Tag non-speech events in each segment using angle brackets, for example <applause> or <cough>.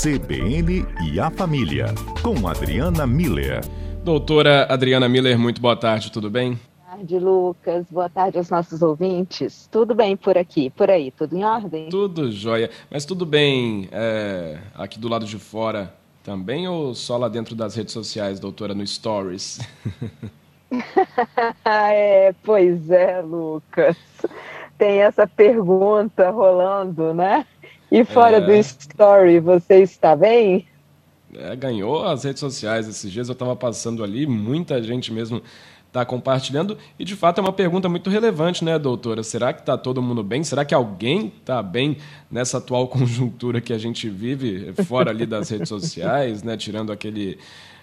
CBN e a Família, com Adriana Miller. Doutora Adriana Miller, muito boa tarde, tudo bem? Boa tarde, Lucas. Boa tarde aos nossos ouvintes. Tudo bem por aqui, por aí, tudo em ordem? Tudo jóia. Mas tudo bem é, aqui do lado de fora também ou só lá dentro das redes sociais, doutora, no Stories? <laughs> <laughs> é, pois é, Lucas. Tem essa pergunta rolando, né? E fora é... do story, você está bem? É, ganhou as redes sociais esses dias, eu estava passando ali, muita gente mesmo está compartilhando. E de fato é uma pergunta muito relevante, né, doutora? Será que está todo mundo bem? Será que alguém está bem nessa atual <laughs> conjuntura que a gente vive, fora ali das redes sociais, né? Tirando aquele,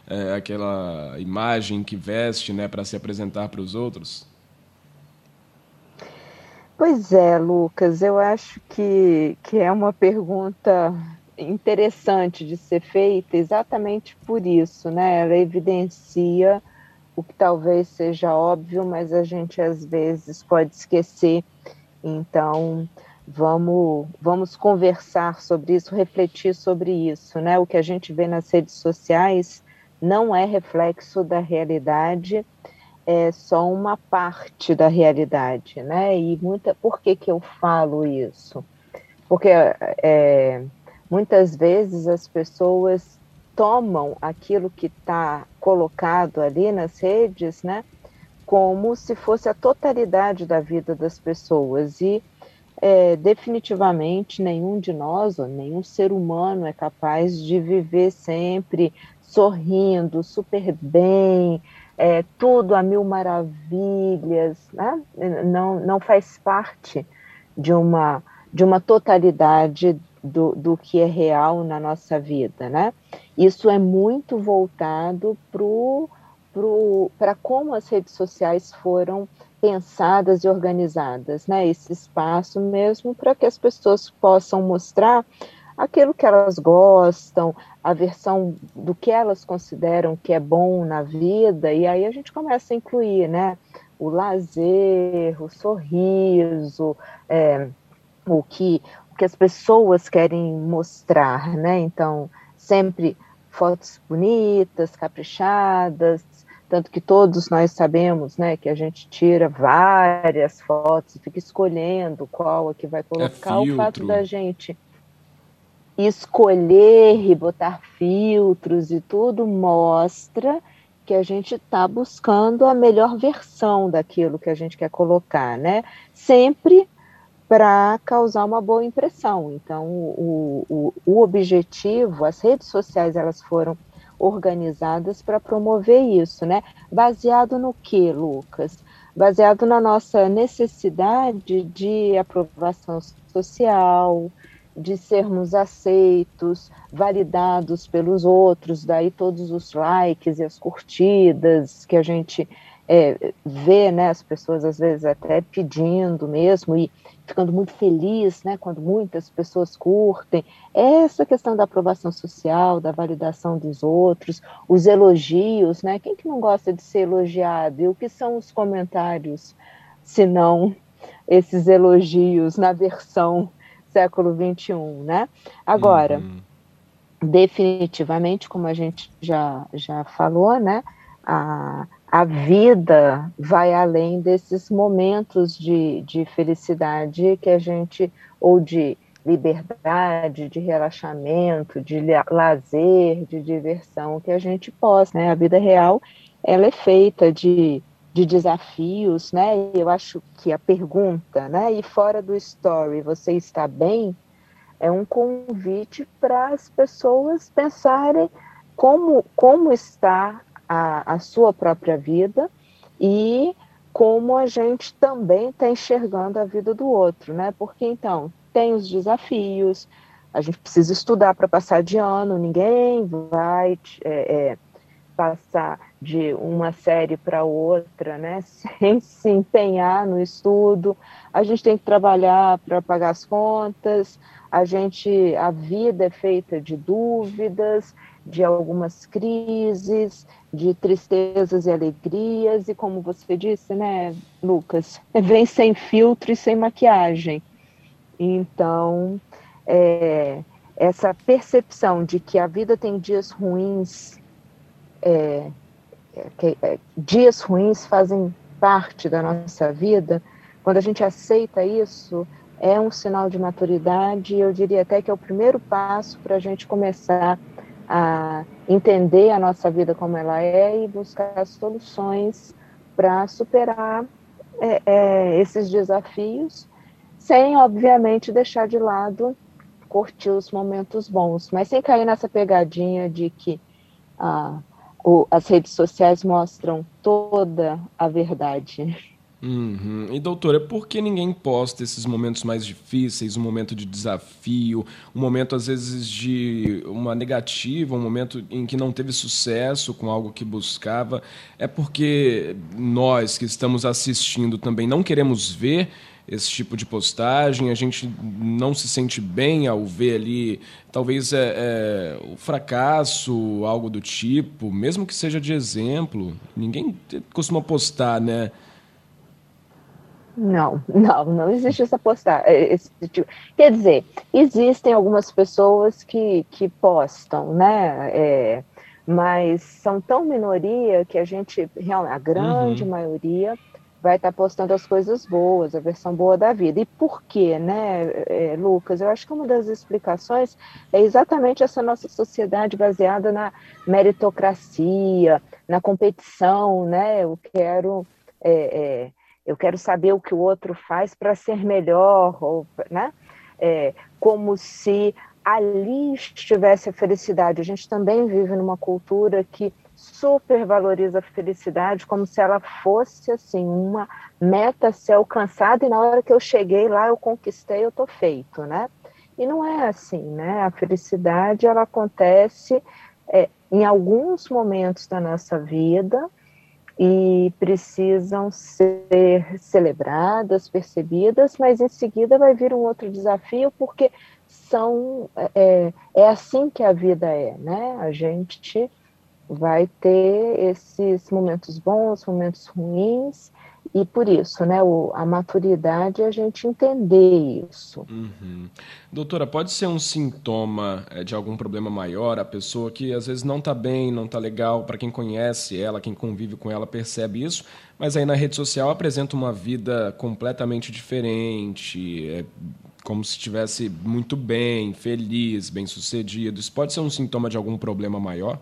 é, aquela imagem que veste né, para se apresentar para os outros? Pois é, Lucas, eu acho que, que é uma pergunta interessante de ser feita exatamente por isso, né? Ela evidencia o que talvez seja óbvio, mas a gente às vezes pode esquecer. Então, vamos, vamos conversar sobre isso, refletir sobre isso, né? O que a gente vê nas redes sociais não é reflexo da realidade é só uma parte da realidade, né? E muita, por que que eu falo isso? Porque é, muitas vezes as pessoas tomam aquilo que está colocado ali nas redes, né? Como se fosse a totalidade da vida das pessoas e é, definitivamente nenhum de nós, ou nenhum ser humano é capaz de viver sempre sorrindo, super bem, é, tudo a mil maravilhas, né? não, não faz parte de uma, de uma totalidade do, do que é real na nossa vida. Né? Isso é muito voltado para como as redes sociais foram pensadas e organizadas, né? Esse espaço mesmo para que as pessoas possam mostrar aquilo que elas gostam, a versão do que elas consideram que é bom na vida, e aí a gente começa a incluir, né? O lazer, o sorriso, é, o, que, o que as pessoas querem mostrar, né? Então, sempre fotos bonitas, caprichadas, tanto que todos nós sabemos, né, que a gente tira várias fotos, fica escolhendo qual a que vai colocar, é o fato da gente escolher e botar filtros e tudo mostra que a gente está buscando a melhor versão daquilo que a gente quer colocar, né? Sempre para causar uma boa impressão. Então, o, o, o objetivo, as redes sociais, elas foram organizadas para promover isso, né? Baseado no que, Lucas? Baseado na nossa necessidade de aprovação social, de sermos aceitos, validados pelos outros, daí todos os likes e as curtidas que a gente é, vê, né, as pessoas às vezes até pedindo mesmo e ficando muito feliz, né, quando muitas pessoas curtem, essa questão da aprovação social, da validação dos outros, os elogios, né, quem que não gosta de ser elogiado? E o que são os comentários, se não esses elogios na versão século XXI, né? Agora, uhum. definitivamente, como a gente já, já falou, né? A, a vida vai além desses momentos de, de felicidade que a gente, ou de liberdade, de relaxamento, de lazer, de diversão que a gente possa, né? A vida real, ela é feita de de desafios, né? Eu acho que a pergunta, né? E fora do story, você está bem? É um convite para as pessoas pensarem como, como está a, a sua própria vida e como a gente também está enxergando a vida do outro, né? Porque então tem os desafios, a gente precisa estudar para passar de ano, ninguém vai é, é, passar de uma série para outra, né, <laughs> sem se empenhar no estudo. A gente tem que trabalhar para pagar as contas. A gente, a vida é feita de dúvidas, de algumas crises, de tristezas e alegrias, e como você disse, né, Lucas, <laughs> vem sem filtro e sem maquiagem. Então, é, essa percepção de que a vida tem dias ruins, é, é, que, é, dias ruins fazem parte da nossa vida, quando a gente aceita isso, é um sinal de maturidade, eu diria até que é o primeiro passo para a gente começar a entender a nossa vida como ela é e buscar soluções para superar é, é, esses desafios, sem, obviamente, deixar de lado curtir os momentos bons, mas sem cair nessa pegadinha de que ah, o, as redes sociais mostram toda a verdade. Uhum. E doutora, por que ninguém posta esses momentos mais difíceis, um momento de desafio, um momento às vezes de uma negativa, um momento em que não teve sucesso com algo que buscava? É porque nós que estamos assistindo também não queremos ver esse tipo de postagem, a gente não se sente bem ao ver ali, talvez é, é, o fracasso, algo do tipo, mesmo que seja de exemplo, ninguém costuma postar, né? Não, <laughs> não, não existe essa postagem. É, esse tipo. Quer dizer, existem algumas pessoas que, que postam, né? É, mas são tão minoria que a gente, a grande uhum. maioria, vai estar postando as coisas boas, a versão boa da vida. E por quê, né, é, Lucas? Eu acho que uma das explicações é exatamente essa nossa sociedade baseada na meritocracia, na competição, né? Eu quero. É, é, eu quero saber o que o outro faz para ser melhor, ou, né? É, como se ali estivesse a felicidade. A gente também vive numa cultura que supervaloriza a felicidade como se ela fosse assim uma meta a ser alcançada e na hora que eu cheguei lá eu conquistei eu tô feito né e não é assim né a felicidade ela acontece é, em alguns momentos da nossa vida e precisam ser celebradas, percebidas, mas em seguida vai vir um outro desafio, porque são é, é assim que a vida é, né? A gente vai ter esses momentos bons, momentos ruins, e por isso, né, o, a maturidade é a gente entender isso. Uhum. Doutora, pode ser um sintoma é, de algum problema maior? A pessoa que às vezes não está bem, não está legal, para quem conhece ela, quem convive com ela percebe isso, mas aí na rede social apresenta uma vida completamente diferente, é, como se estivesse muito bem, feliz, bem sucedido. Isso pode ser um sintoma de algum problema maior?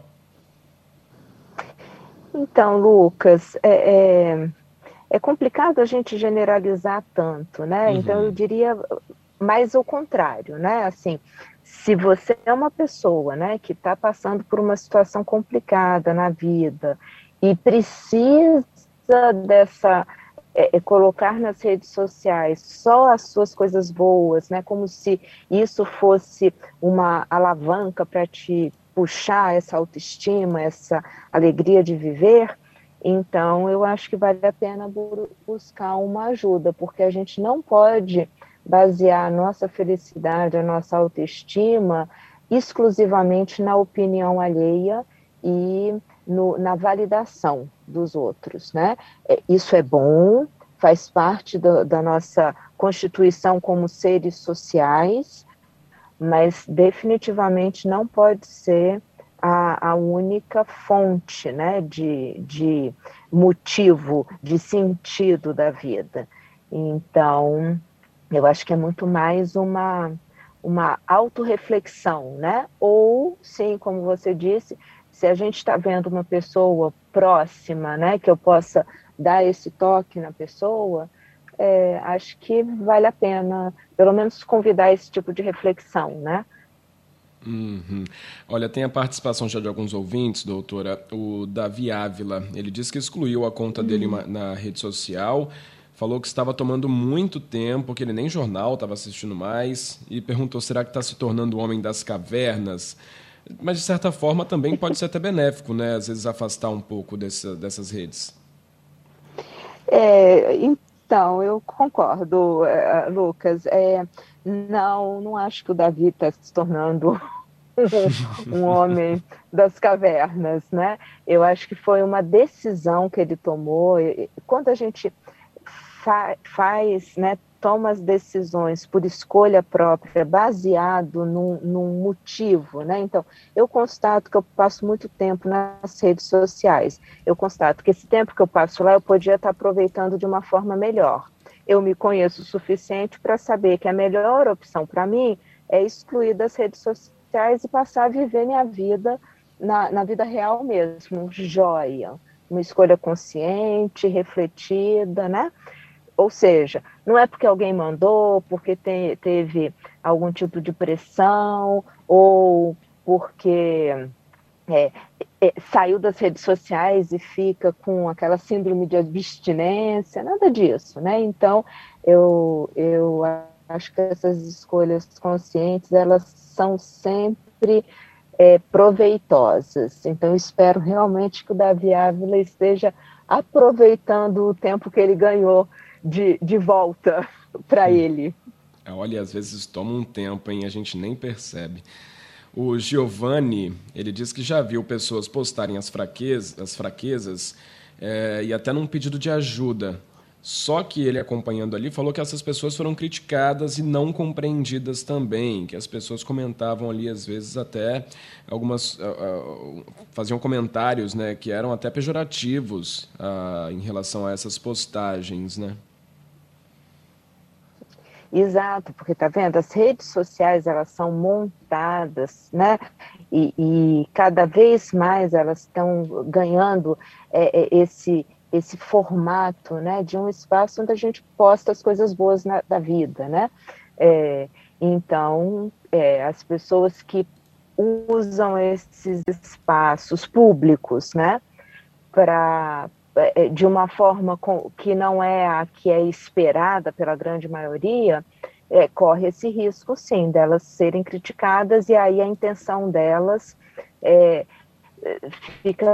Então, Lucas, é, é é complicado a gente generalizar tanto, né? Uhum. Então eu diria mais o contrário, né? Assim, se você é uma pessoa, né, que está passando por uma situação complicada na vida e precisa dessa é, é, colocar nas redes sociais só as suas coisas boas, né, como se isso fosse uma alavanca para te puxar essa autoestima, essa alegria de viver, então, eu acho que vale a pena buscar uma ajuda, porque a gente não pode basear a nossa felicidade, a nossa autoestima exclusivamente na opinião alheia e no, na validação dos outros, né? É, isso é bom, faz parte do, da nossa constituição como seres sociais, mas definitivamente não pode ser a, a única fonte né, de, de motivo, de sentido da vida. Então, eu acho que é muito mais uma, uma autorreflexão, né? Ou, sim, como você disse, se a gente está vendo uma pessoa próxima, né, que eu possa dar esse toque na pessoa, é, acho que vale a pena, pelo menos, convidar esse tipo de reflexão, né? Uhum. Olha, tem a participação já de alguns ouvintes, doutora. O Davi Ávila, ele disse que excluiu a conta uhum. dele na rede social, falou que estava tomando muito tempo, que ele nem jornal estava assistindo mais, e perguntou: será que está se tornando o homem das cavernas? Mas, de certa forma, também pode ser até benéfico, né? Às vezes afastar um pouco dessa, dessas redes. É, então, eu concordo, eh, Lucas. É, não, não acho que o Davi está se tornando <laughs> um homem das cavernas, né? Eu acho que foi uma decisão que ele tomou. Quando a gente fa faz, né, toma as decisões por escolha própria, baseado num, num, motivo, né? Então, eu constato que eu passo muito tempo nas redes sociais. Eu constato que esse tempo que eu passo lá eu podia estar aproveitando de uma forma melhor. Eu me conheço o suficiente para saber que a melhor opção para mim é excluir das redes sociais e passar a viver minha vida na, na vida real mesmo, joia. Uma escolha consciente, refletida, né? Ou seja, não é porque alguém mandou, porque te, teve algum tipo de pressão, ou porque é, é, saiu das redes sociais e fica com aquela síndrome de abstinência, nada disso, né? Então, eu, eu acho que essas escolhas conscientes, elas são sempre é, proveitosas. Então, espero realmente que o Davi Ávila esteja aproveitando o tempo que ele ganhou de, de volta <laughs> para ele. É, olha, às vezes toma um tempo, hein? A gente nem percebe. O Giovanni, ele diz que já viu pessoas postarem as fraquezas, as fraquezas é, e até num pedido de ajuda. Só que ele acompanhando ali falou que essas pessoas foram criticadas e não compreendidas também, que as pessoas comentavam ali às vezes até algumas uh, uh, faziam comentários, né, que eram até pejorativos uh, em relação a essas postagens, né? Exato, porque tá vendo, as redes sociais elas são montadas, né? E, e cada vez mais elas estão ganhando é, é, esse esse formato, né? De um espaço onde a gente posta as coisas boas na, da vida, né? É, então, é, as pessoas que usam esses espaços públicos, né? Para de uma forma com, que não é a que é esperada pela grande maioria, é, corre esse risco, sim, delas serem criticadas e aí a intenção delas é, fica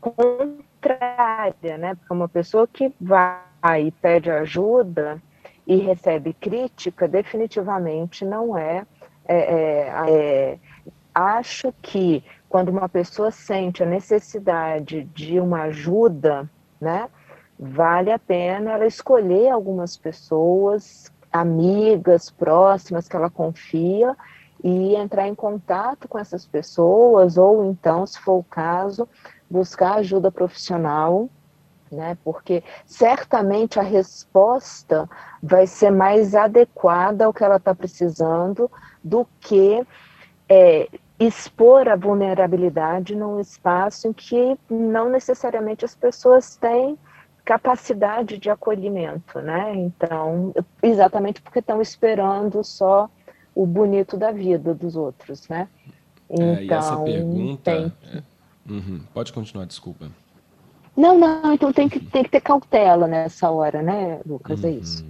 contrária, né? Porque uma pessoa que vai e pede ajuda e recebe crítica, definitivamente não é, é, é, é acho que quando uma pessoa sente a necessidade de uma ajuda, né, vale a pena ela escolher algumas pessoas, amigas, próximas, que ela confia, e entrar em contato com essas pessoas, ou então, se for o caso, buscar ajuda profissional, né? Porque certamente a resposta vai ser mais adequada ao que ela está precisando do que é, expor a vulnerabilidade num espaço em que não necessariamente as pessoas têm capacidade de acolhimento, né? Então, exatamente porque estão esperando só o bonito da vida dos outros, né? Então, é, e essa então, pergunta. Tem... É... Uhum. Pode continuar, desculpa. Não, não, então tem que, tem que ter cautela nessa hora, né, Lucas? É uhum. É isso.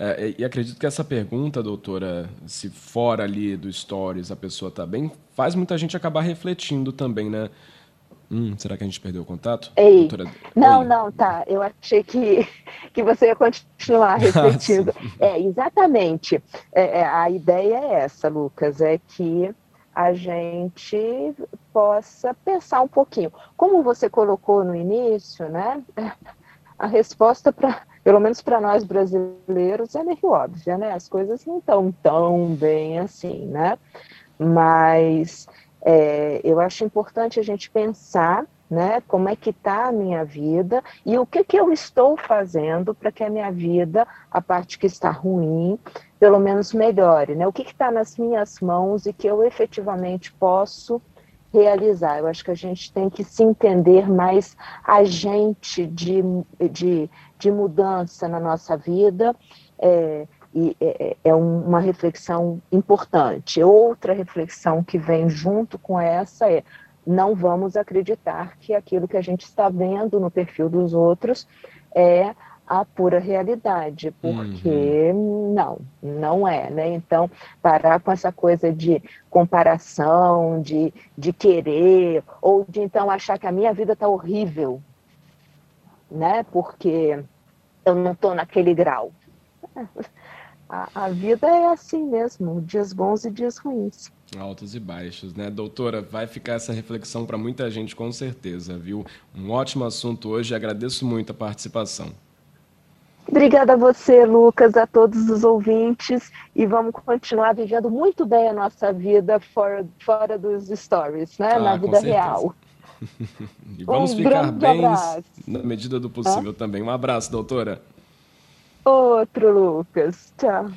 É, e acredito que essa pergunta, doutora, se fora ali do Stories a pessoa está bem, faz muita gente acabar refletindo também, né? Hum, será que a gente perdeu o contato? Ei, doutora... Não, Oi. não, tá. Eu achei que, <laughs> que você ia continuar <laughs> refletindo. Ah, é, exatamente. É, é, a ideia é essa, Lucas, é que a gente possa pensar um pouquinho. Como você colocou no início, né? <laughs> A resposta para pelo menos para nós brasileiros, é meio óbvia, né? As coisas não estão tão bem assim, né? Mas é, eu acho importante a gente pensar, né? Como é que está a minha vida e o que, que eu estou fazendo para que a minha vida, a parte que está ruim, pelo menos melhore, né? O que está nas minhas mãos e que eu efetivamente posso realizar. Eu acho que a gente tem que se entender mais agente de, de, de mudança na nossa vida. É, e é, é uma reflexão importante. Outra reflexão que vem junto com essa é não vamos acreditar que aquilo que a gente está vendo no perfil dos outros é a pura realidade, porque uhum. não, não é, né? Então, parar com essa coisa de comparação, de, de querer, ou de então achar que a minha vida está horrível, né? Porque eu não estou naquele grau. <laughs> A, a vida é assim mesmo, dias bons e dias ruins. Altos e baixos, né? Doutora, vai ficar essa reflexão para muita gente com certeza, viu? Um ótimo assunto hoje, agradeço muito a participação. Obrigada a você, Lucas, a todos os ouvintes e vamos continuar vivendo muito bem a nossa vida fora, fora dos stories, né? Ah, Na vida real. <laughs> e vamos um ficar bem na medida do possível ah? também. Um abraço, doutora. Outro, Lucas. Tchau.